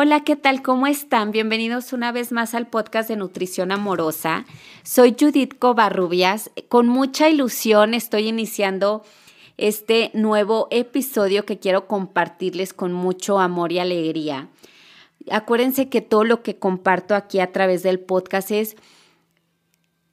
Hola, ¿qué tal? ¿Cómo están? Bienvenidos una vez más al podcast de Nutrición Amorosa. Soy Judith Covarrubias. Con mucha ilusión estoy iniciando este nuevo episodio que quiero compartirles con mucho amor y alegría. Acuérdense que todo lo que comparto aquí a través del podcast es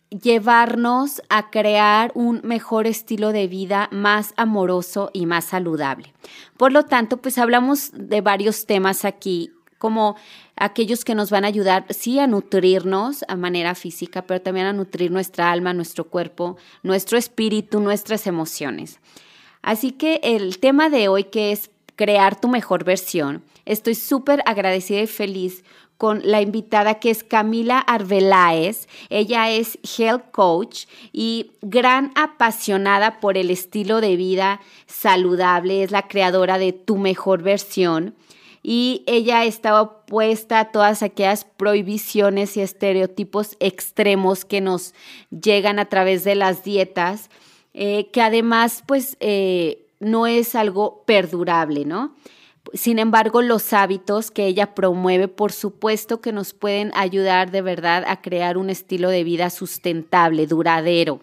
llevarnos a crear un mejor estilo de vida más amoroso y más saludable. Por lo tanto, pues hablamos de varios temas aquí como aquellos que nos van a ayudar, sí, a nutrirnos a manera física, pero también a nutrir nuestra alma, nuestro cuerpo, nuestro espíritu, nuestras emociones. Así que el tema de hoy, que es crear tu mejor versión, estoy súper agradecida y feliz con la invitada que es Camila Arbeláez. Ella es health coach y gran apasionada por el estilo de vida saludable. Es la creadora de Tu Mejor Versión y ella estaba opuesta a todas aquellas prohibiciones y estereotipos extremos que nos llegan a través de las dietas, eh, que además pues eh, no es algo perdurable, ¿no? Sin embargo, los hábitos que ella promueve, por supuesto que nos pueden ayudar de verdad a crear un estilo de vida sustentable, duradero.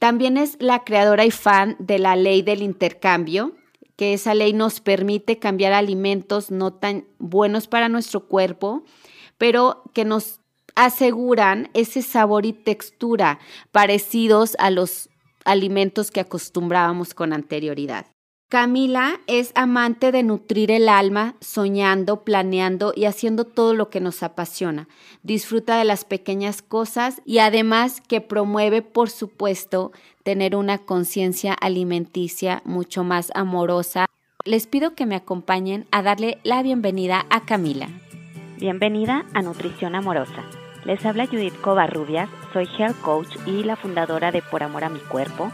También es la creadora y fan de la ley del intercambio, que esa ley nos permite cambiar alimentos no tan buenos para nuestro cuerpo, pero que nos aseguran ese sabor y textura parecidos a los alimentos que acostumbrábamos con anterioridad. Camila es amante de nutrir el alma, soñando, planeando y haciendo todo lo que nos apasiona. Disfruta de las pequeñas cosas y además que promueve, por supuesto, tener una conciencia alimenticia mucho más amorosa. Les pido que me acompañen a darle la bienvenida a Camila. Bienvenida a Nutrición Amorosa. Les habla Judith Covarrubias, soy health coach y la fundadora de Por Amor a mi Cuerpo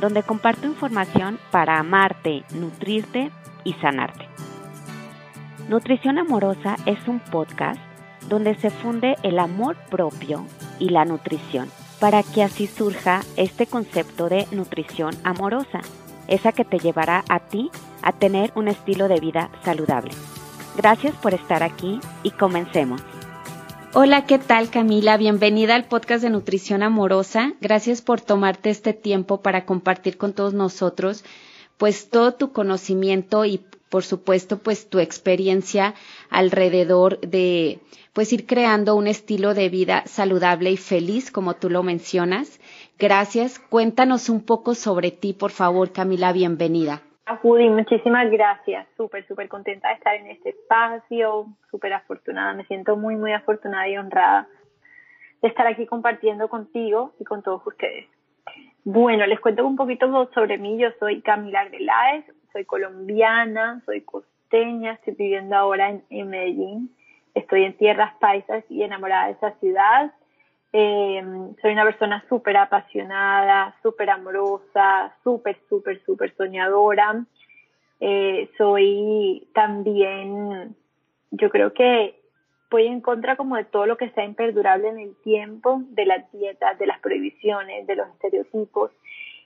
donde comparto información para amarte, nutrirte y sanarte. Nutrición Amorosa es un podcast donde se funde el amor propio y la nutrición, para que así surja este concepto de nutrición amorosa, esa que te llevará a ti a tener un estilo de vida saludable. Gracias por estar aquí y comencemos. Hola, ¿qué tal Camila? Bienvenida al podcast de Nutrición Amorosa. Gracias por tomarte este tiempo para compartir con todos nosotros pues todo tu conocimiento y por supuesto pues tu experiencia alrededor de pues ir creando un estilo de vida saludable y feliz como tú lo mencionas. Gracias. Cuéntanos un poco sobre ti, por favor, Camila, bienvenida. Judy, muchísimas gracias. Súper, súper contenta de estar en este espacio, súper afortunada. Me siento muy, muy afortunada y honrada de estar aquí compartiendo contigo y con todos ustedes. Bueno, les cuento un poquito sobre mí. Yo soy Camila Arbeláez, soy colombiana, soy costeña, estoy viviendo ahora en, en Medellín. Estoy en tierras paisas y enamorada de esa ciudad. Eh, soy una persona súper apasionada, súper amorosa, súper, súper, súper soñadora. Eh, soy también, yo creo que voy en contra como de todo lo que sea imperdurable en el tiempo, de las dietas, de las prohibiciones, de los estereotipos.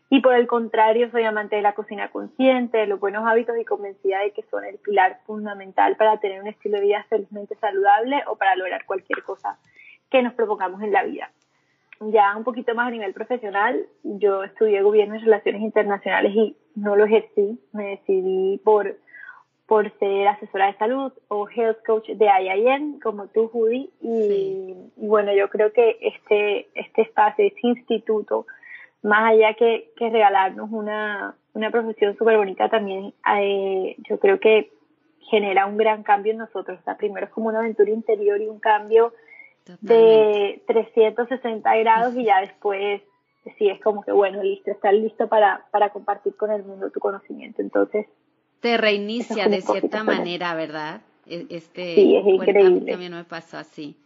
Y por el contrario, soy amante de la cocina consciente, de los buenos hábitos y convencida de que son el pilar fundamental para tener un estilo de vida felizmente saludable o para lograr cualquier cosa que nos propongamos en la vida. Ya un poquito más a nivel profesional, yo estudié gobierno y relaciones internacionales y no lo ejercí, me decidí por, por ser asesora de salud o health coach de IIN, como tú, Judy, y, bueno, yo creo que este, este espacio, este instituto, más allá que, que regalarnos una, una profesión súper bonita, también eh, yo creo que genera un gran cambio en nosotros. O sea, primero es como una aventura interior y un cambio de 360 grados y ya después sí es como que bueno, listo, estás listo para, para compartir con el mundo tu conocimiento. Entonces... Te reinicia de cierta manera, ¿verdad? E, este, sí, es increíble. a mí también me pasó así.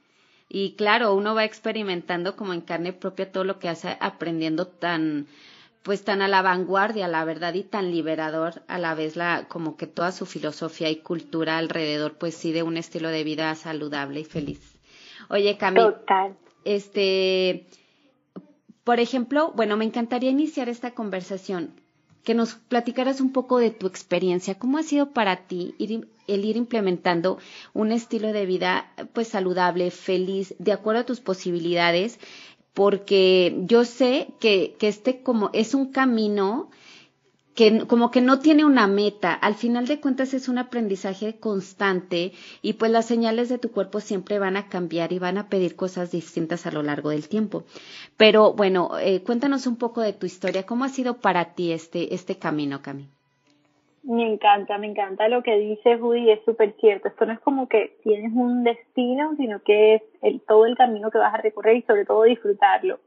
Y claro, uno va experimentando como en carne propia todo lo que hace aprendiendo tan pues tan a la vanguardia, la verdad, y tan liberador a la vez la como que toda su filosofía y cultura alrededor pues sí de un estilo de vida saludable y feliz. Oye, Camila. Este, por ejemplo, bueno, me encantaría iniciar esta conversación que nos platicaras un poco de tu experiencia. ¿Cómo ha sido para ti el ir implementando un estilo de vida pues saludable, feliz, de acuerdo a tus posibilidades? Porque yo sé que, que este como es un camino que como que no tiene una meta, al final de cuentas es un aprendizaje constante y pues las señales de tu cuerpo siempre van a cambiar y van a pedir cosas distintas a lo largo del tiempo. Pero bueno, eh, cuéntanos un poco de tu historia, ¿cómo ha sido para ti este, este camino, Cami? Me encanta, me encanta lo que dice Judy, es súper cierto. Esto no es como que tienes un destino, sino que es el, todo el camino que vas a recorrer y sobre todo disfrutarlo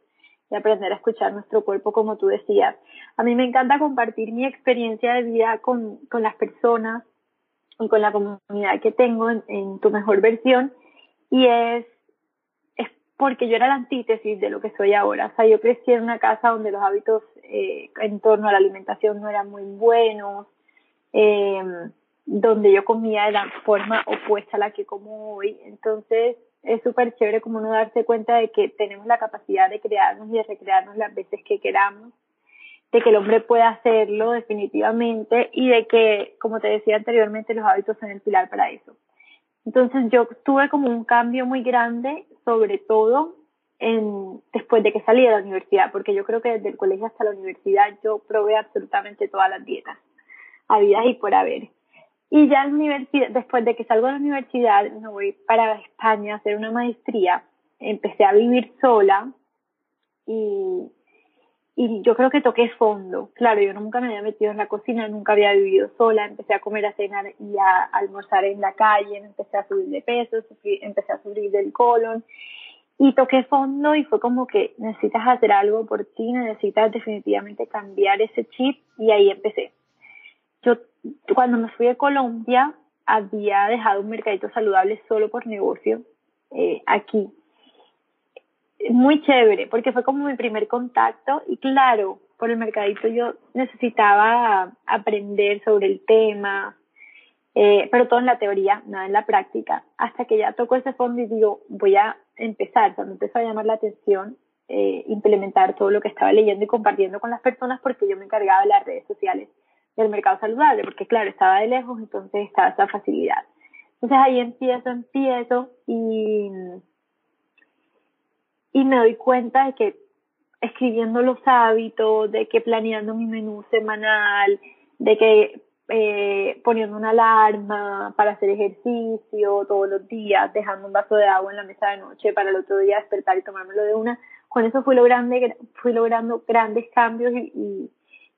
y aprender a escuchar nuestro cuerpo como tú decías. A mí me encanta compartir mi experiencia de vida con, con las personas y con la comunidad que tengo en, tu mejor versión y es, es porque yo era la antítesis de lo que soy ahora. O sea, yo crecí en una casa donde los hábitos eh, en torno a la alimentación no eran muy buenos, eh, donde yo comía de la forma opuesta a la que como hoy. Entonces, es súper chévere como uno darse cuenta de que tenemos la capacidad de crearnos y de recrearnos las veces que queramos, de que el hombre puede hacerlo definitivamente y de que, como te decía anteriormente, los hábitos son el pilar para eso. Entonces yo tuve como un cambio muy grande, sobre todo en, después de que salí de la universidad, porque yo creo que desde el colegio hasta la universidad yo probé absolutamente todas las dietas, habidas y por haber. Y ya universidad, después de que salgo de la universidad, me voy para España a hacer una maestría. Empecé a vivir sola y, y yo creo que toqué fondo. Claro, yo nunca me había metido en la cocina, nunca había vivido sola. Empecé a comer, a cenar y a almorzar en la calle. Empecé a subir de peso, empecé a subir del colon. Y toqué fondo y fue como que necesitas hacer algo por ti, necesitas definitivamente cambiar ese chip y ahí empecé. Yo cuando me fui a Colombia había dejado un mercadito saludable solo por negocio eh, aquí. Muy chévere, porque fue como mi primer contacto y claro, por el mercadito yo necesitaba aprender sobre el tema, eh, pero todo en la teoría, nada en la práctica, hasta que ya tocó ese fondo y digo, voy a empezar, cuando empezó a llamar la atención, eh, implementar todo lo que estaba leyendo y compartiendo con las personas porque yo me encargaba de las redes sociales del mercado saludable, porque claro, estaba de lejos, entonces estaba esa facilidad. Entonces ahí empiezo, empiezo y, y me doy cuenta de que escribiendo los hábitos, de que planeando mi menú semanal, de que eh, poniendo una alarma para hacer ejercicio todos los días, dejando un vaso de agua en la mesa de noche para el otro día despertar y tomármelo de una, con eso fui logrando, fui logrando grandes cambios y y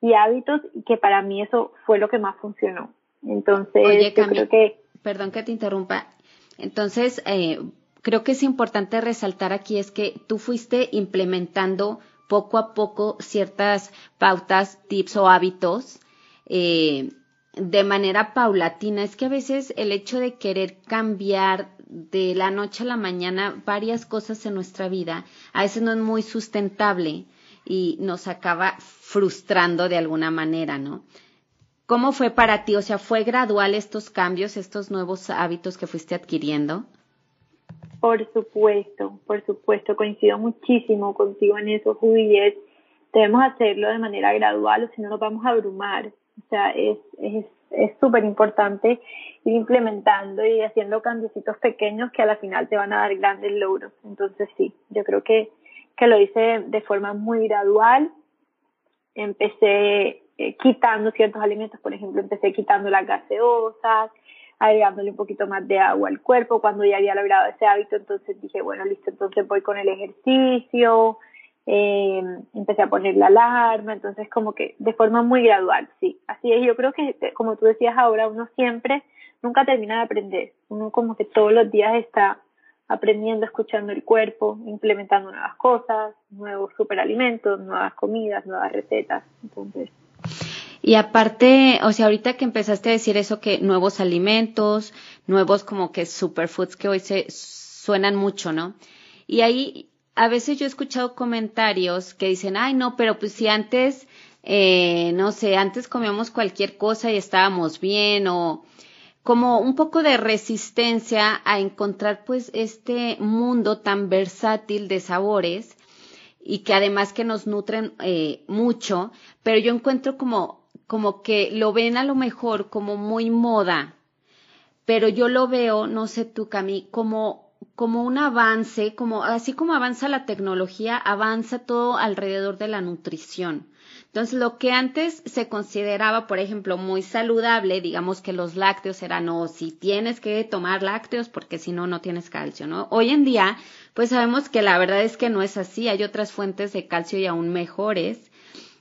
hábitos y que para mí eso fue lo que más funcionó. Entonces, yo creo que... Perdón que te interrumpa. Entonces, eh, creo que es importante resaltar aquí es que tú fuiste implementando poco a poco ciertas pautas, tips o hábitos eh, de manera paulatina. Es que a veces el hecho de querer cambiar de la noche a la mañana varias cosas en nuestra vida, a veces no es muy sustentable y nos acaba frustrando de alguna manera, ¿no? ¿Cómo fue para ti? O sea, ¿fue gradual estos cambios, estos nuevos hábitos que fuiste adquiriendo? Por supuesto, por supuesto, coincido muchísimo contigo en eso, Juliet. Debemos hacerlo de manera gradual o si no nos vamos a abrumar. O sea, es es súper importante ir implementando y haciendo cambiecitos pequeños que a la final te van a dar grandes logros. Entonces sí, yo creo que que lo hice de forma muy gradual. Empecé eh, quitando ciertos alimentos, por ejemplo, empecé quitando las gaseosas, agregándole un poquito más de agua al cuerpo cuando ya había logrado ese hábito, entonces dije, bueno, listo, entonces voy con el ejercicio, eh, empecé a poner la alarma, entonces como que de forma muy gradual, sí. Así es, yo creo que como tú decías ahora, uno siempre, nunca termina de aprender, uno como que todos los días está aprendiendo, escuchando el cuerpo, implementando nuevas cosas, nuevos superalimentos, nuevas comidas, nuevas recetas. Entonces. Y aparte, o sea, ahorita que empezaste a decir eso que nuevos alimentos, nuevos como que superfoods que hoy se suenan mucho, ¿no? Y ahí a veces yo he escuchado comentarios que dicen, ay, no, pero pues si antes, eh, no sé, antes comíamos cualquier cosa y estábamos bien o como un poco de resistencia a encontrar pues este mundo tan versátil de sabores y que además que nos nutren eh, mucho, pero yo encuentro como como que lo ven a lo mejor como muy moda, pero yo lo veo, no sé tú, Cami, como como un avance, como así como avanza la tecnología, avanza todo alrededor de la nutrición. Entonces, lo que antes se consideraba, por ejemplo, muy saludable, digamos que los lácteos eran, no, si tienes que tomar lácteos porque si no, no tienes calcio, ¿no? Hoy en día, pues sabemos que la verdad es que no es así, hay otras fuentes de calcio y aún mejores.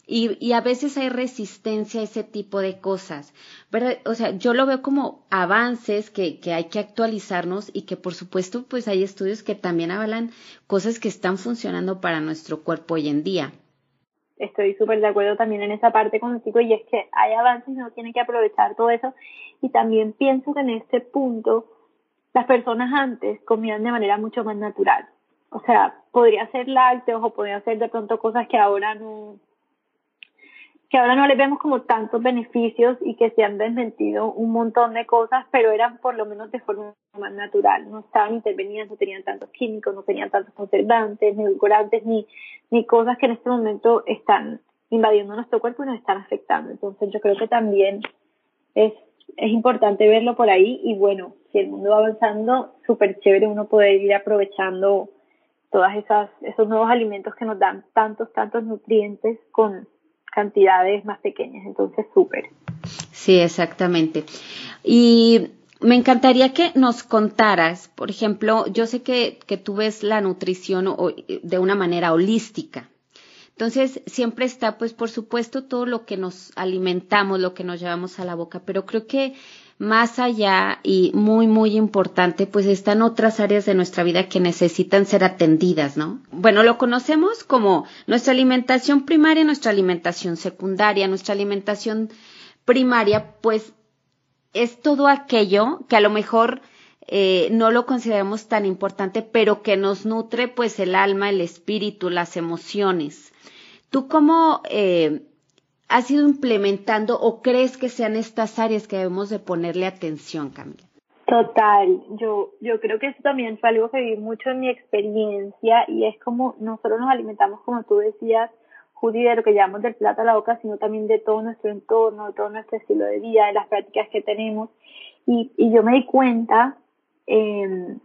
Y, y, a veces hay resistencia a ese tipo de cosas. ¿verdad? O sea, yo lo veo como avances que, que hay que actualizarnos y que por supuesto pues hay estudios que también avalan cosas que están funcionando para nuestro cuerpo hoy en día estoy súper de acuerdo también en esa parte contigo y es que hay avances y uno tiene que aprovechar todo eso. Y también pienso que en este punto las personas antes comían de manera mucho más natural. O sea podría ser lácteos o podría ser de pronto cosas que ahora no que ahora no les vemos como tantos beneficios y que se han desmentido un montón de cosas, pero eran por lo menos de forma más natural, no estaban intervenidas, no tenían tantos químicos, no tenían tantos conservantes, ni edulcorantes, ni, ni cosas que en este momento están invadiendo nuestro cuerpo y nos están afectando. Entonces yo creo que también es, es importante verlo por ahí y bueno, si el mundo va avanzando, súper chévere uno poder ir aprovechando todas esas, esos nuevos alimentos que nos dan tantos, tantos nutrientes con cantidades más pequeñas, entonces súper. Sí, exactamente. Y me encantaría que nos contaras, por ejemplo, yo sé que, que tú ves la nutrición de una manera holística. Entonces, siempre está, pues, por supuesto, todo lo que nos alimentamos, lo que nos llevamos a la boca, pero creo que más allá y muy, muy importante, pues están otras áreas de nuestra vida que necesitan ser atendidas, ¿no? Bueno, lo conocemos como nuestra alimentación primaria, nuestra alimentación secundaria, nuestra alimentación primaria, pues es todo aquello que a lo mejor eh, no lo consideramos tan importante, pero que nos nutre pues el alma, el espíritu, las emociones. ¿Tú cómo eh, has ido implementando o crees que sean estas áreas que debemos de ponerle atención, Camila? Total, yo, yo creo que eso también fue algo que vi mucho en mi experiencia y es como nosotros nos alimentamos, como tú decías, Judy, de lo que llamamos del plato a la boca, sino también de todo nuestro entorno, de todo nuestro estilo de vida, de las prácticas que tenemos. Y, y yo me di cuenta, eh,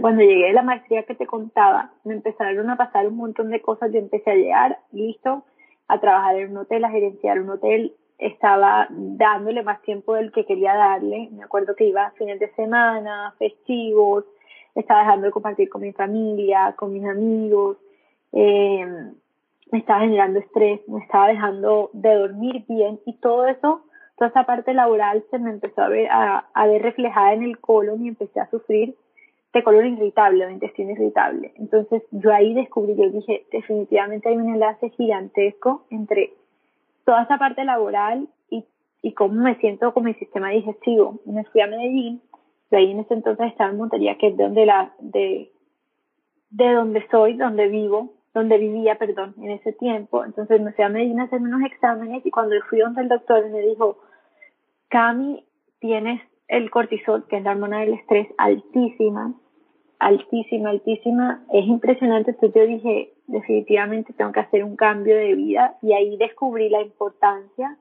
cuando llegué a la maestría que te contaba, me empezaron a pasar un montón de cosas, yo empecé a llegar, listo, a trabajar en un hotel, a gerenciar un hotel, estaba dándole más tiempo del que quería darle. Me acuerdo que iba a fines de semana, festivos, estaba dejando de compartir con mi familia, con mis amigos, eh, me estaba generando estrés, me estaba dejando de dormir bien y todo eso, toda esa parte laboral se me empezó a ver, a, a ver reflejada en el colon y empecé a sufrir de color irritable o intestino irritable. Entonces yo ahí descubrí, yo dije, definitivamente hay un enlace gigantesco entre toda esa parte laboral y, y cómo me siento con mi sistema digestivo. Me fui a Medellín, y ahí en ese entonces estaba en Montería, que es de donde, la, de, de donde soy, donde vivo, donde vivía, perdón, en ese tiempo. Entonces me fui a Medellín a hacerme unos exámenes y cuando fui donde el doctor me dijo, Cami, tienes el cortisol, que es la hormona del estrés, altísima, altísima, altísima. Es impresionante. Entonces yo dije, definitivamente tengo que hacer un cambio de vida y ahí descubrí la importancia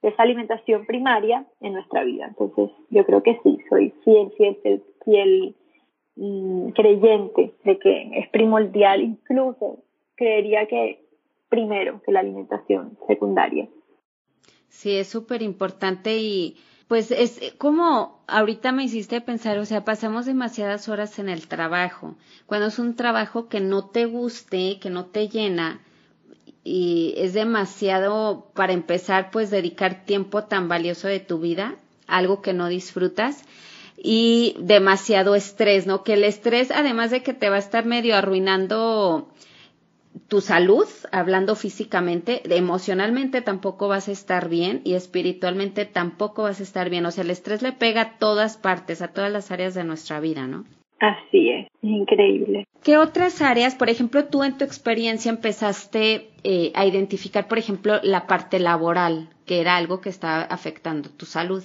de esa alimentación primaria en nuestra vida. Entonces yo creo que sí, soy fiel, fiel, fiel, mm, creyente de que es primordial, incluso creería que primero que la alimentación secundaria. Sí, es súper importante y pues es eh, como ahorita me hiciste pensar, o sea, pasamos demasiadas horas en el trabajo. Cuando es un trabajo que no te guste, que no te llena, y es demasiado, para empezar, pues dedicar tiempo tan valioso de tu vida, algo que no disfrutas, y demasiado estrés, ¿no? Que el estrés, además de que te va a estar medio arruinando tu salud, hablando físicamente, emocionalmente tampoco vas a estar bien y espiritualmente tampoco vas a estar bien. O sea, el estrés le pega a todas partes, a todas las áreas de nuestra vida, ¿no? Así es, increíble. ¿Qué otras áreas, por ejemplo, tú en tu experiencia empezaste eh, a identificar, por ejemplo, la parte laboral, que era algo que estaba afectando tu salud?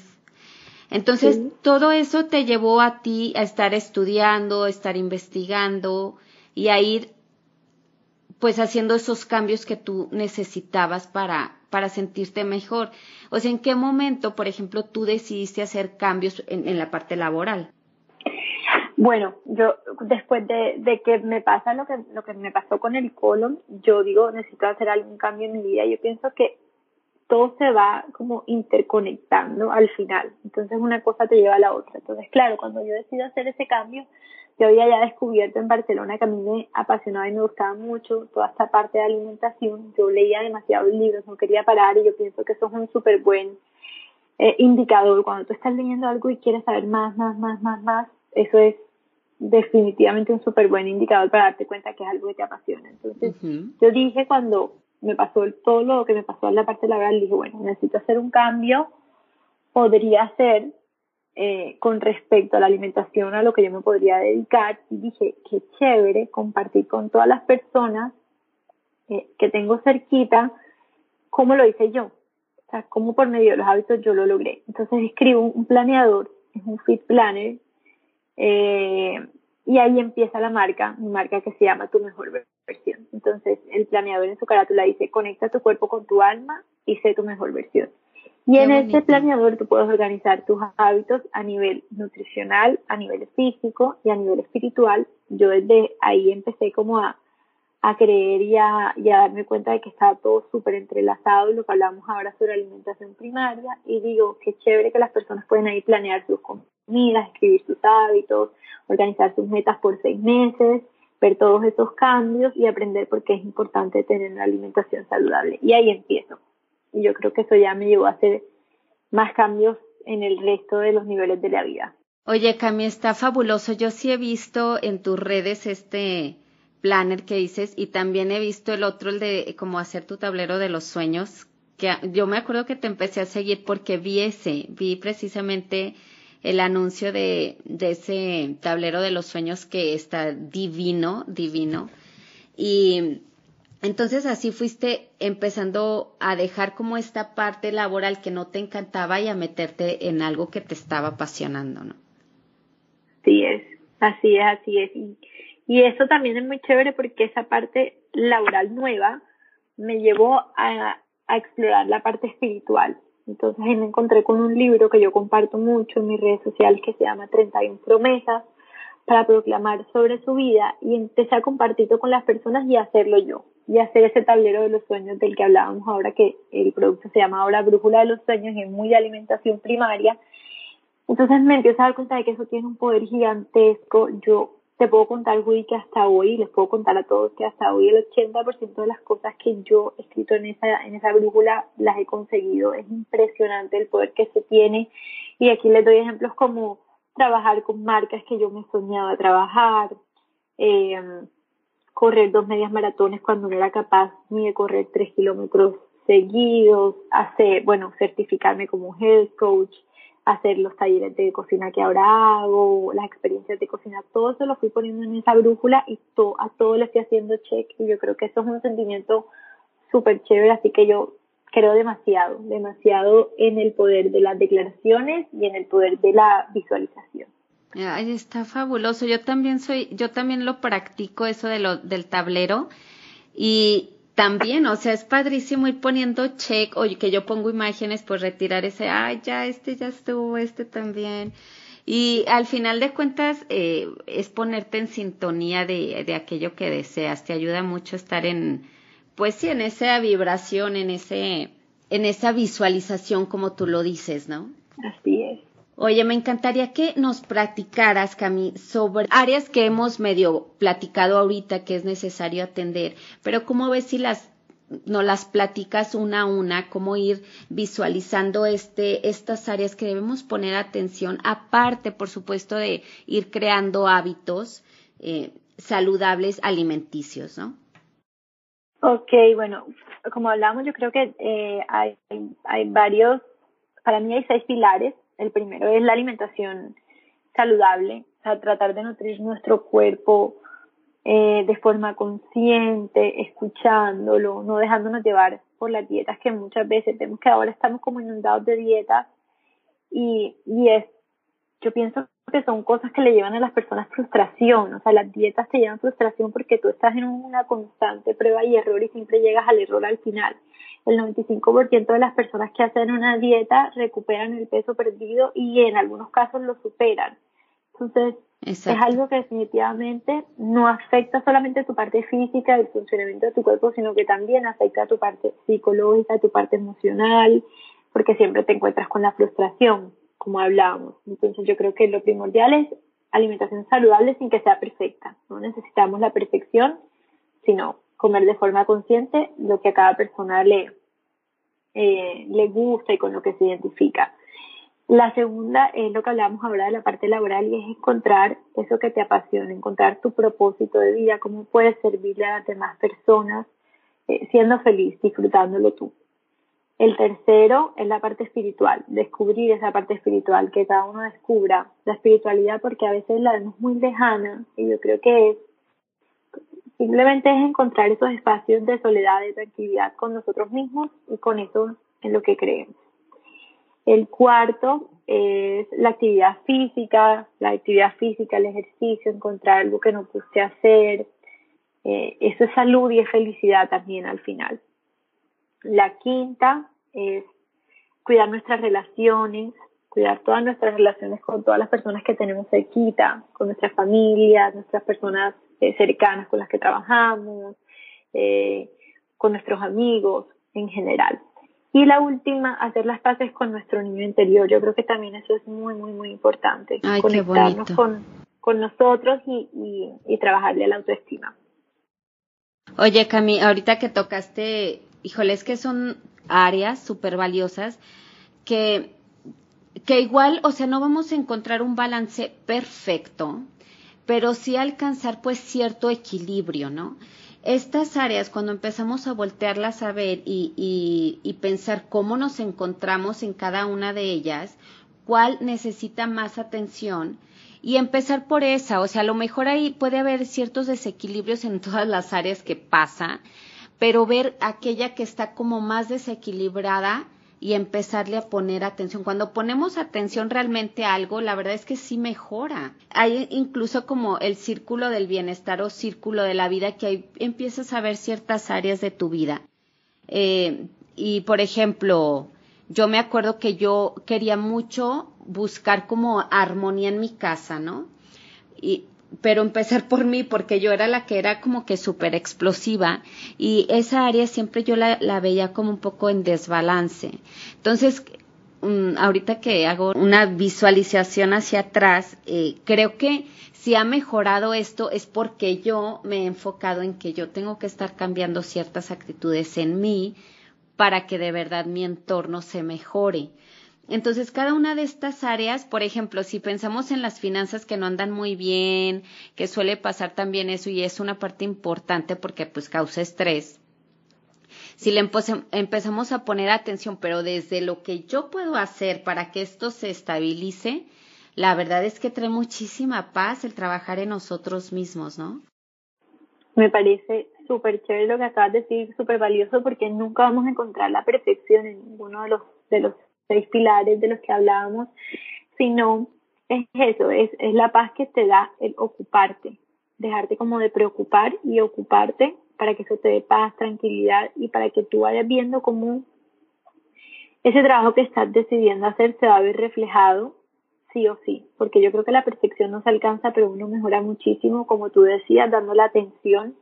Entonces, todo eso te llevó a ti a estar estudiando, a estar investigando y a ir pues haciendo esos cambios que tú necesitabas para, para sentirte mejor. O sea, ¿en qué momento, por ejemplo, tú decidiste hacer cambios en, la parte laboral? Bueno, yo después de, de, que me pasa lo que, lo que me pasó con el colon, yo digo, necesito hacer algún cambio en mi vida. Yo pienso que todo se va como interconectando al final. Entonces una cosa te lleva a la otra. Entonces, claro, cuando yo decido hacer ese cambio, yo había ya descubierto en Barcelona que a mí me apasionaba y me gustaba mucho toda esta parte de alimentación. Yo leía demasiados libros, no quería parar y yo pienso que eso es un súper buen eh, indicador. Cuando tú estás leyendo algo y quieres saber más, más, más, más, más, eso es definitivamente un súper buen indicador para darte cuenta que es algo que te apasiona. Entonces, yo dije cuando me pasó todo lo que me pasó en la parte laboral, dije, bueno, necesito hacer un cambio, podría ser eh, con respecto a la alimentación, a lo que yo me podría dedicar, y dije, qué chévere compartir con todas las personas eh, que tengo cerquita cómo lo hice yo, o sea, cómo por medio de los hábitos yo lo logré. Entonces escribo un, planeador, es un fit planner, eh, y ahí empieza la marca, mi marca que se llama Tu Mejor Versión. Entonces, el planeador en su carátula dice, conecta tu cuerpo con tu alma y sé tu mejor versión. Y en este planeador tú puedes organizar tus hábitos a nivel nutricional, a nivel físico y a nivel espiritual. Yo desde ahí empecé como a, a creer y a, y a darme cuenta de que está todo súper entrelazado y lo que hablamos ahora sobre alimentación primaria. Y digo, qué chévere que las personas pueden ahí planear sus comidas, escribir sus hábitos, organizar sus metas por seis meses, ver todos esos cambios y aprender por qué es importante tener una alimentación saludable. Y ahí empiezo. Y yo creo que eso ya me llevó a hacer más cambios en el resto de los niveles de la vida. Oye, Cami, está fabuloso. Yo sí he visto en tus redes este planner que dices y también he visto el otro, el de cómo hacer tu tablero de los sueños, que yo me acuerdo que te empecé a seguir porque vi ese, vi precisamente el anuncio de, de ese tablero de los sueños que está divino, divino. Y entonces así fuiste empezando a dejar como esta parte laboral que no te encantaba y a meterte en algo que te estaba apasionando, ¿no? Así es, así es, así es. Y, eso también es muy chévere porque esa parte laboral nueva me llevó a, a explorar la parte espiritual. Entonces ahí me encontré con un libro que yo comparto mucho en mis redes sociales que se llama 31 promesas para proclamar sobre su vida y empecé a compartirlo con las personas y hacerlo yo y hacer ese tablero de los sueños del que hablábamos ahora que el producto se llama ahora Brújula de los Sueños es muy de alimentación primaria. Entonces me empiezo a dar cuenta de que eso tiene un poder gigantesco. Yo te puedo contar, Woody, que hasta hoy, les puedo contar a todos que hasta hoy el 80% de las cosas que yo he escrito en esa, en esa brújula las he conseguido. Es impresionante el poder que se tiene. Y aquí les doy ejemplos como trabajar con marcas que yo me soñaba trabajar, eh, correr dos medias maratones cuando no era capaz ni de correr tres kilómetros seguidos, hacer, bueno, certificarme como health coach, hacer los talleres de cocina que ahora hago, las experiencias de cocina, todo eso lo fui poniendo en esa brújula y a todo le estoy haciendo check y yo creo que eso es un sentimiento súper chévere, así que yo creo demasiado, demasiado en el poder de las declaraciones y en el poder de la visualización. Ay, está fabuloso. Yo también soy, yo también lo practico eso de lo, del tablero y también, o sea, es padrísimo ir poniendo check, oye, que yo pongo imágenes, pues retirar ese, ay, ya, este ya estuvo, este también. Y al final de cuentas, eh, es ponerte en sintonía de, de aquello que deseas. Te ayuda mucho estar en, pues sí, en esa vibración, en ese, en esa visualización, como tú lo dices, ¿no? Así es. Oye, me encantaría que nos platicaras, Cami, sobre áreas que hemos medio platicado ahorita que es necesario atender, pero cómo ves si las no las platicas una a una, cómo ir visualizando este, estas áreas que debemos poner atención, aparte, por supuesto, de ir creando hábitos eh, saludables alimenticios, ¿no? Ok, bueno, como hablamos, yo creo que eh, hay, hay varios, para mí hay seis pilares el primero es la alimentación saludable, o sea, tratar de nutrir nuestro cuerpo eh, de forma consciente, escuchándolo, no dejándonos llevar por las dietas que muchas veces vemos que ahora estamos como inundados de dietas y, y es, yo pienso que son cosas que le llevan a las personas frustración, o sea, las dietas te llevan frustración porque tú estás en una constante prueba y error y siempre llegas al error al final. El 95% de las personas que hacen una dieta recuperan el peso perdido y en algunos casos lo superan. Entonces, es algo que definitivamente no afecta solamente tu parte física, el funcionamiento de tu cuerpo, sino que también afecta a tu parte psicológica, tu parte emocional, porque siempre te encuentras con la frustración, como hablábamos. Entonces yo creo que lo primordial es alimentación saludable sin que sea perfecta. No necesitamos la perfección, sino comer de forma consciente lo que a cada persona le, eh, le gusta y con lo que se identifica. La segunda es lo que hablábamos ahora de la parte laboral y es encontrar eso que te apasiona, encontrar tu propósito de vida, cómo puedes servirle a las demás personas, eh, siendo feliz, disfrutándolo tú. El tercero es la parte espiritual, descubrir esa parte espiritual, que cada uno descubra la espiritualidad porque a veces la vemos muy lejana y yo creo que es, simplemente es encontrar esos espacios de soledad, de tranquilidad con nosotros mismos y con eso en lo que creemos. El cuarto es la actividad física, la actividad física, el ejercicio, encontrar algo que nos guste hacer. Eh, eso es salud y es felicidad también al final. La quinta es cuidar nuestras relaciones, cuidar todas nuestras relaciones con todas las personas que tenemos cerquita, con nuestras familias, nuestras personas eh, cercanas con las que trabajamos, eh, con nuestros amigos en general. Y la última, hacer las paces con nuestro niño interior. Yo creo que también eso es muy, muy, muy importante. conectarnos con, con nosotros y, y, y trabajarle la autoestima. Oye, Cami, ahorita que tocaste, híjole, es que son áreas súper valiosas que, que igual, o sea, no vamos a encontrar un balance perfecto, pero sí alcanzar pues cierto equilibrio, ¿no? estas áreas, cuando empezamos a voltearlas a ver y, y, y, pensar cómo nos encontramos en cada una de ellas, cuál necesita más atención y empezar por esa, o sea, a lo mejor ahí puede haber ciertos desequilibrios en todas las áreas que pasa, pero ver aquella que está como más desequilibrada y empezarle a poner atención. Cuando ponemos atención realmente a algo, la verdad es que sí mejora. Hay incluso como el círculo del bienestar o círculo de la vida que ahí empiezas a ver ciertas áreas de tu vida. Eh, y por ejemplo, yo me acuerdo que yo quería mucho buscar como armonía en mi casa, ¿no? Y pero empezar por mí porque yo era la que era como que súper explosiva y esa área siempre yo la, la, veía como un poco en desbalance. Entonces, um, ahorita que hago una visualización hacia atrás, eh, creo que si ha mejorado esto es porque yo me he enfocado en que yo tengo que estar cambiando ciertas actitudes en mí para que de verdad mi entorno se mejore. Entonces, cada una de estas áreas, por ejemplo, si pensamos en las finanzas que no andan muy bien, que suele pasar también eso y es una parte importante porque pues causa estrés. Si le empezamos a poner atención, pero desde lo que yo puedo hacer para que esto se estabilice, la verdad es que trae muchísima paz el trabajar en nosotros mismos, ¿no? Me parece súper chévere lo que acabas de decir, súper valioso porque nunca vamos a encontrar la perfección en ninguno de los, de los seis pilares de los que hablábamos, sino es eso, es, la paz que te da el ocuparte, dejarte como de preocupar y ocuparte para que eso te dé paz, tranquilidad y para que tú vayas viendo cómo ese trabajo que estás decidiendo hacer se va a ver reflejado sí o sí, porque yo creo que la perfección no se alcanza, pero uno mejora muchísimo, como tú decías, dando la atención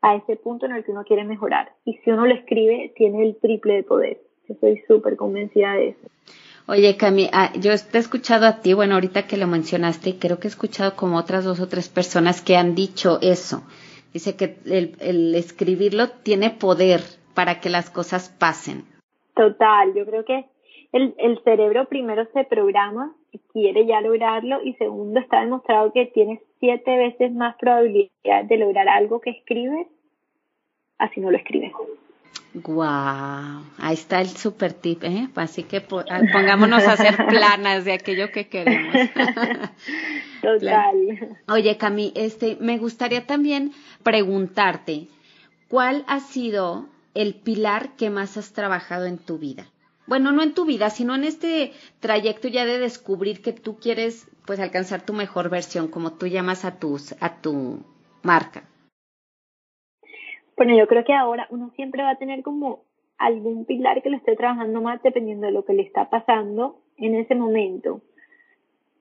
a ese punto en el que uno quiere mejorar. Y si uno lo escribe, tiene el triple de poder. Estoy súper convencida de eso. Oye, Cami, ah, yo te he escuchado a ti, bueno, ahorita que lo mencionaste, creo que he escuchado como otras dos o tres personas que han dicho eso. Dice que el, escribirlo tiene poder para que las cosas pasen. Total, yo creo que el, el cerebro primero se programa y quiere ya lograrlo y segundo está demostrado que tiene siete veces más probabilidad de lograr algo que escribes así no lo escribes. Wow, ahí está el super tip, ¿eh? Así que ah, pongámonos a hacer planas de aquello que queremos. Total. Oye, Cami, este, me gustaría también preguntarte, ¿cuál ha sido el pilar que más has trabajado en tu vida? Bueno, no en tu vida, sino en este trayecto ya de descubrir que tú quieres, pues, alcanzar tu mejor versión, como tú llamas a tus, a tu marca. Bueno, yo creo que ahora uno siempre va a tener como algún pilar que lo esté trabajando más dependiendo de lo que le está pasando en ese momento.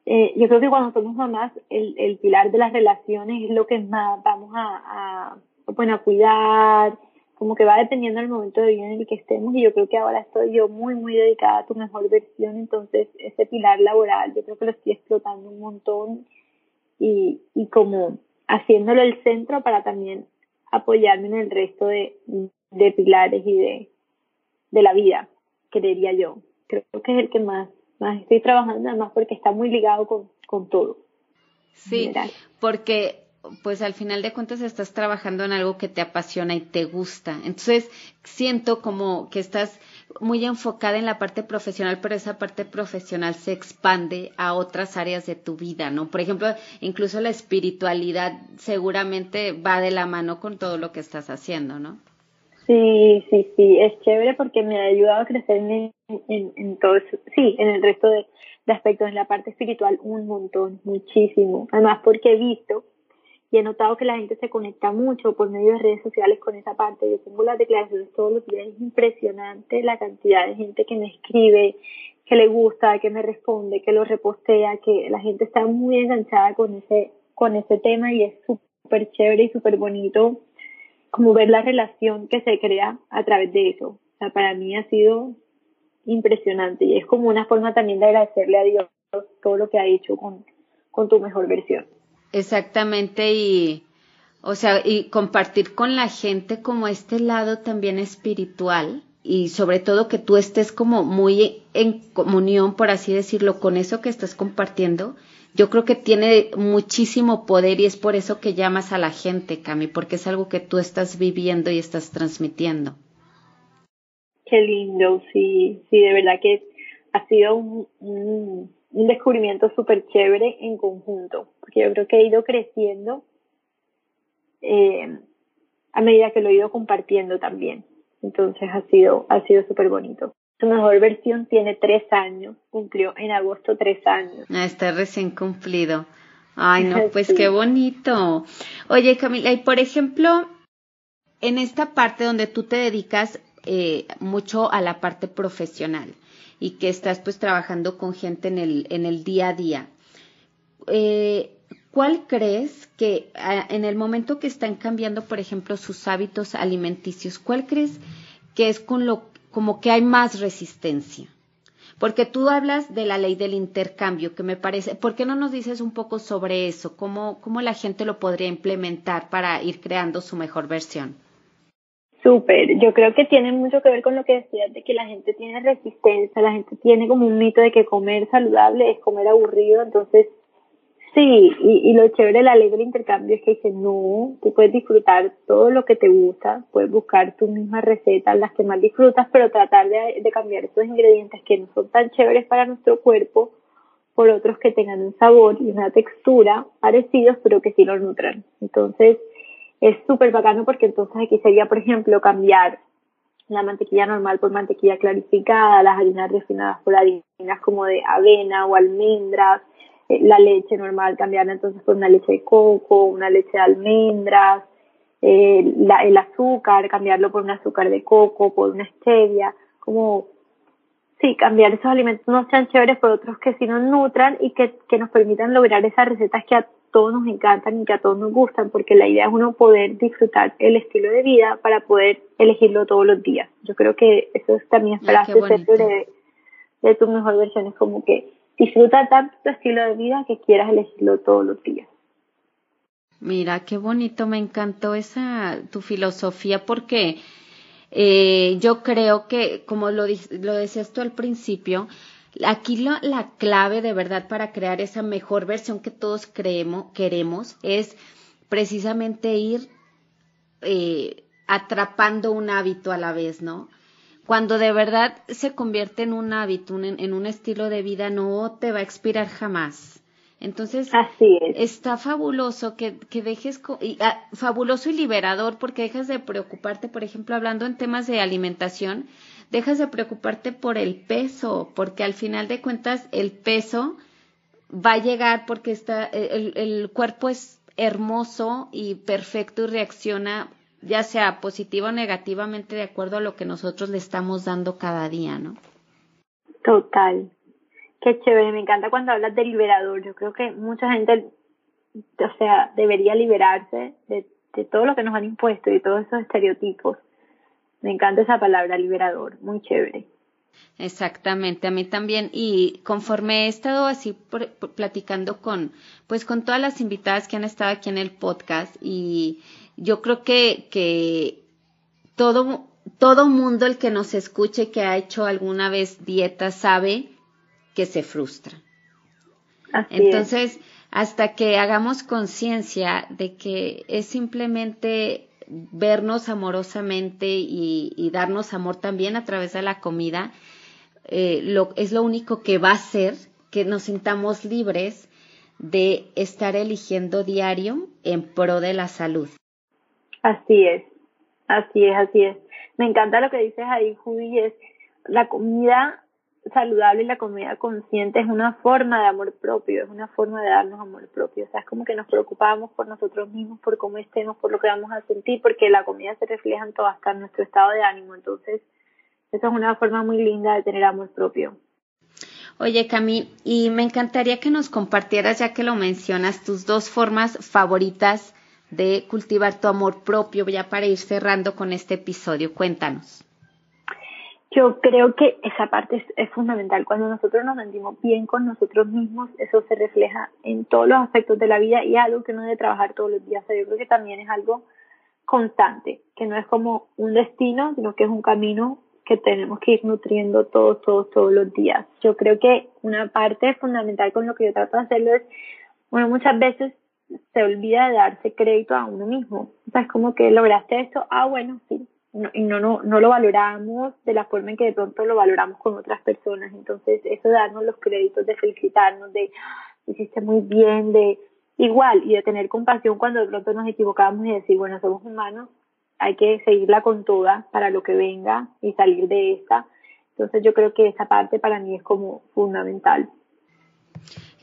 Eh, yo creo que cuando somos mamás, el, el pilar de las relaciones es lo que más vamos a, a, bueno, a cuidar, como que va dependiendo del momento de vida en el que estemos y yo creo que ahora estoy yo muy, muy dedicada a tu mejor versión, entonces ese pilar laboral yo creo que lo estoy explotando un montón y, y como haciéndolo el centro para también apoyarme en el resto de, de pilares y de, de la vida, creería yo. Creo que es el que más, más estoy trabajando, además porque está muy ligado con, con todo. Sí, porque pues al final de cuentas estás trabajando en algo que te apasiona y te gusta. Entonces, siento como que estás muy enfocada en la parte profesional, pero esa parte profesional se expande a otras áreas de tu vida, ¿no? Por ejemplo, incluso la espiritualidad seguramente va de la mano con todo lo que estás haciendo, ¿no? Sí, sí, sí, es chévere porque me ha ayudado a crecer en, todo eso, sí, en el resto de, de aspectos, en la parte espiritual un montón, muchísimo. Además porque he visto y he notado que la gente se conecta mucho por medio de redes sociales con esa parte. Yo tengo las declaraciones todos los días, es impresionante la cantidad de gente que me escribe, que le gusta, que me responde, que lo repostea, que la gente está muy enganchada con ese, con ese tema y es súper chévere y súper bonito como ver la relación que se crea a través de eso. O sea, para mí ha sido impresionante y es como una forma también de agradecerle a Dios todo lo que ha hecho con, con tu mejor versión. Exactamente, y o sea, y compartir con la gente como este lado también espiritual y sobre todo que tú estés como muy en comunión, por así decirlo, con eso que estás compartiendo, yo creo que tiene muchísimo poder y es por eso que llamas a la gente, Cami, porque es algo que tú estás viviendo y estás transmitiendo. Qué lindo, sí, sí, de verdad que ha sido un descubrimiento súper chévere en conjunto, porque yo creo que he ido creciendo eh, a medida que lo he ido compartiendo también. Entonces ha sido, ha sido súper bonito. Su mejor versión tiene tres años, cumplió en agosto tres años. Ah, está recién cumplido. Ay, no, pues qué bonito. Oye, Camila, y por ejemplo, en esta parte donde tú te dedicas eh, mucho a la parte profesional, y que estás pues trabajando con gente en el, en el día a día. Eh, ¿Cuál crees que en el momento que están cambiando, por ejemplo, sus hábitos alimenticios, cuál crees que es con lo como que hay más resistencia? Porque tú hablas de la ley del intercambio, que me parece, ¿por qué no nos dices un poco sobre eso? ¿Cómo, cómo la gente lo podría implementar para ir creando su mejor versión? Súper, yo creo que tiene mucho que ver con lo que decías de que la gente tiene resistencia, la gente tiene como un mito de que comer saludable es comer aburrido, entonces sí, y, y lo chévere del intercambio es que dice, no, tú puedes disfrutar todo lo que te gusta, puedes buscar tus mismas recetas, las que más disfrutas, pero tratar de, de cambiar esos ingredientes que no son tan chéveres para nuestro cuerpo por otros que tengan un sabor y una textura parecidos, pero que sí lo nutran. Entonces, es súper bacano porque entonces aquí sería, por ejemplo, cambiar la mantequilla normal por mantequilla clarificada, las harinas refinadas por harinas como de avena o almendras, eh, la leche normal cambiarla entonces por una leche de coco, una leche de almendras, eh, la, el azúcar, cambiarlo por un azúcar de coco, por una stevia, como sí, cambiar esos alimentos no sean chéveres por otros que sí nos nutran y que, que nos permitan lograr esas recetas que a todos nos encantan y que a todos nos gustan, porque la idea es uno poder disfrutar el estilo de vida para poder elegirlo todos los días. Yo creo que eso es también frase de, de tu mejor versión, es como que disfruta tanto tu estilo de vida que quieras elegirlo todos los días. Mira, qué bonito, me encantó esa tu filosofía porque eh, yo creo que, como lo, lo decías tú al principio, Aquí la, la, clave de verdad para crear esa mejor versión que todos creemos, queremos es precisamente ir eh, atrapando un hábito a la vez, ¿no? Cuando de verdad se convierte en un hábito, en un estilo de vida, no te va a expirar jamás. Entonces, Así es. está fabuloso que, que dejes, y, ah, fabuloso y liberador porque dejas de preocuparte, por ejemplo, hablando en temas de alimentación, dejas de preocuparte por el peso, porque al final de cuentas el peso va a llegar porque está, el, cuerpo es hermoso y perfecto y reacciona ya sea positivo o negativamente de acuerdo a lo que nosotros le estamos dando cada día, ¿no? Total. Qué chévere, me encanta cuando hablas de liberador. Yo creo que mucha gente, o sea, debería liberarse de, de todo lo que nos han impuesto y todos esos estereotipos. Me encanta esa palabra, liberador, muy chévere. Exactamente, a mí también. Y conforme he estado así platicando con, pues con todas las invitadas que han estado aquí en el podcast y yo creo que, que todo, todo mundo el que nos escuche que ha hecho alguna vez dieta sabe que se frustra. Entonces, hasta que hagamos conciencia de que es simplemente vernos amorosamente y, darnos amor también a través de la comida, eh, lo, es lo único que va a hacer que nos sintamos libres de estar eligiendo diario en pro de la salud. Así es, así es, así es. Me encanta lo que dices ahí, Judy, es la comida saludable y la comida consciente es una forma de amor propio, es una forma de darnos amor propio. O sea, es como que nos preocupamos por nosotros mismos, por cómo estemos, por lo que vamos a sentir, porque la comida se refleja en todo, hasta en nuestro estado de ánimo. Entonces, esa es una forma muy linda de tener amor propio. Oye, Cami, y me encantaría que nos compartieras, ya que lo mencionas, tus dos formas favoritas de cultivar tu amor propio, ya para ir cerrando con este episodio. Cuéntanos. Yo creo que esa parte es, fundamental. Cuando nosotros nos sentimos bien con nosotros mismos, eso se refleja en todos los aspectos de la vida y algo que uno debe trabajar todos los días. yo creo que también es algo constante, que no es como un destino, sino que es un camino que tenemos que ir nutriendo todos, todos, todos los días. Yo creo que una parte fundamental con lo que yo trato de hacerlo es, bueno, muchas veces se olvida de darse crédito a uno mismo. O sea, es como que lograste esto, ah, bueno, sí. Y no, no, no lo valoramos de la forma en que de pronto lo valoramos con otras personas. Entonces, eso de darnos los créditos, de felicitarnos, de hiciste muy bien, de igual, y de tener compasión cuando de pronto nos equivocamos y decir, bueno, somos humanos, hay que seguirla con toda para lo que venga y salir de esta. Entonces yo creo que esa parte para mí es como fundamental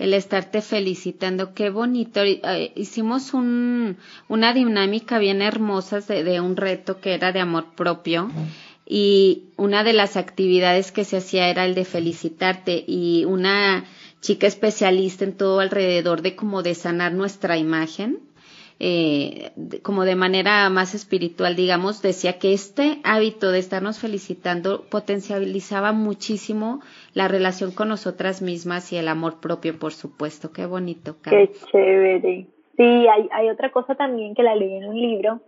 el estarte felicitando. Qué bonito. Eh, hicimos un, una dinámica bien hermosa de, un reto que era de amor propio y una de las actividades que se hacía era el de felicitarte y una chica especialista en todo alrededor de cómo de sanar nuestra imagen eh, como de manera más espiritual, digamos, decía que este hábito de estarnos felicitando potencializaba muchísimo la relación con nosotras mismas y el amor propio, por supuesto. Qué bonito. Qué chévere. Sí, hay, hay otra cosa también que la leí en un libro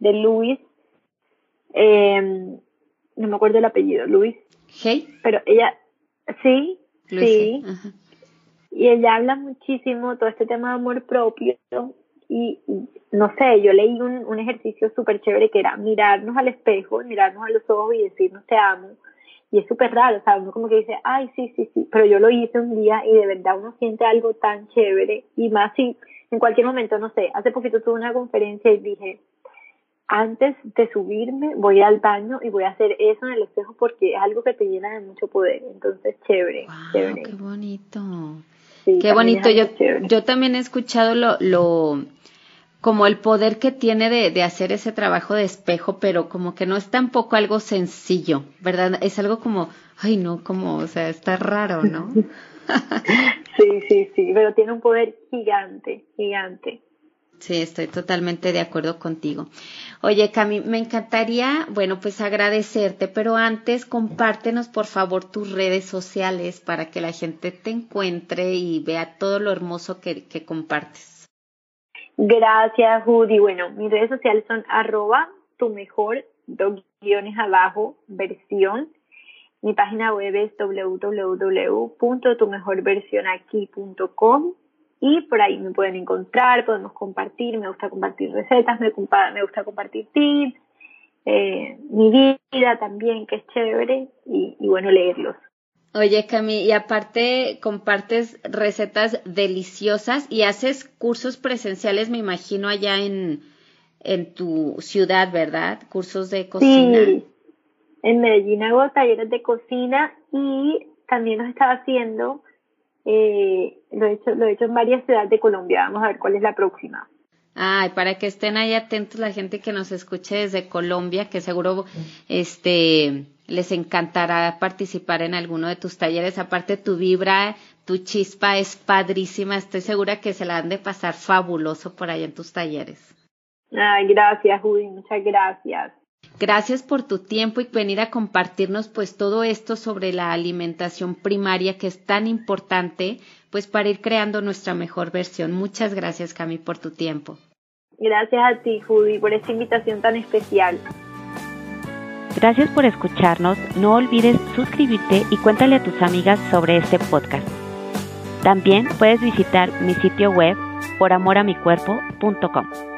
de Luis, eh, no me acuerdo el apellido, Luis. Hey. Pero ella, sí, sí. Y ella habla muchísimo todo este tema de amor propio y, no sé, yo leí un, un ejercicio súper chévere que era mirarnos al espejo, mirarnos a los ojos y decirnos te amo. Y es súper raro, o sea, uno como que dice, ay, sí, sí, sí, pero yo lo hice un día y de verdad uno siente algo tan chévere y más si en cualquier momento, no sé, hace poquito tuve una conferencia y dije, antes de subirme voy al baño y voy a hacer eso en el espejo porque es algo que te llena de mucho poder. Entonces, chévere, chévere. Qué bonito. Qué bonito. Yo, yo también he escuchado lo, lo, como el poder que tiene de, de, hacer ese trabajo de espejo, pero como que no es tampoco algo sencillo, ¿verdad? Es algo como, ay no, como, o sea, está raro, ¿no? sí, sí, sí, pero tiene un poder gigante, gigante. Sí, estoy totalmente de acuerdo contigo. Oye, Cami, me encantaría, bueno, pues agradecerte, pero antes compártenos por favor tus redes sociales para que la gente te encuentre y vea todo lo hermoso que, compartes. Gracias, Judy. Bueno, mis redes sociales son arroba tu mejor, dos guiones abajo, versión. Mi página web es www.tumejorversionaquí.com y por ahí me pueden encontrar, podemos compartir, me gusta compartir recetas, me, me gusta compartir tips, eh, mi vida también, que es chévere, y, y bueno, leerlos. Oye, Cami, y aparte compartes recetas deliciosas y haces cursos presenciales, me imagino, allá en, en tu ciudad, ¿verdad? Cursos de cocina. Sí, en Medellín hago talleres de cocina y también los estaba haciendo, eh, lo, he hecho, lo he hecho en varias ciudades de Colombia. Vamos a ver cuál es la próxima. Ay, para que estén ahí atentos la gente que nos escuche desde Colombia, que seguro este les encantará participar en alguno de tus talleres. Aparte tu vibra, tu chispa es padrísima. Estoy segura que se la han de pasar fabuloso por ahí en tus talleres. Ay, gracias, Judy, muchas gracias. Gracias por tu tiempo y venir a compartirnos pues todo esto sobre la alimentación primaria que es tan importante pues para ir creando nuestra mejor versión. Muchas gracias Cami por tu tiempo. Gracias a ti Judy por esta invitación tan especial. Gracias por escucharnos. No olvides suscribirte y cuéntale a tus amigas sobre este podcast. También puedes visitar mi sitio web poramoramicuerpo.com.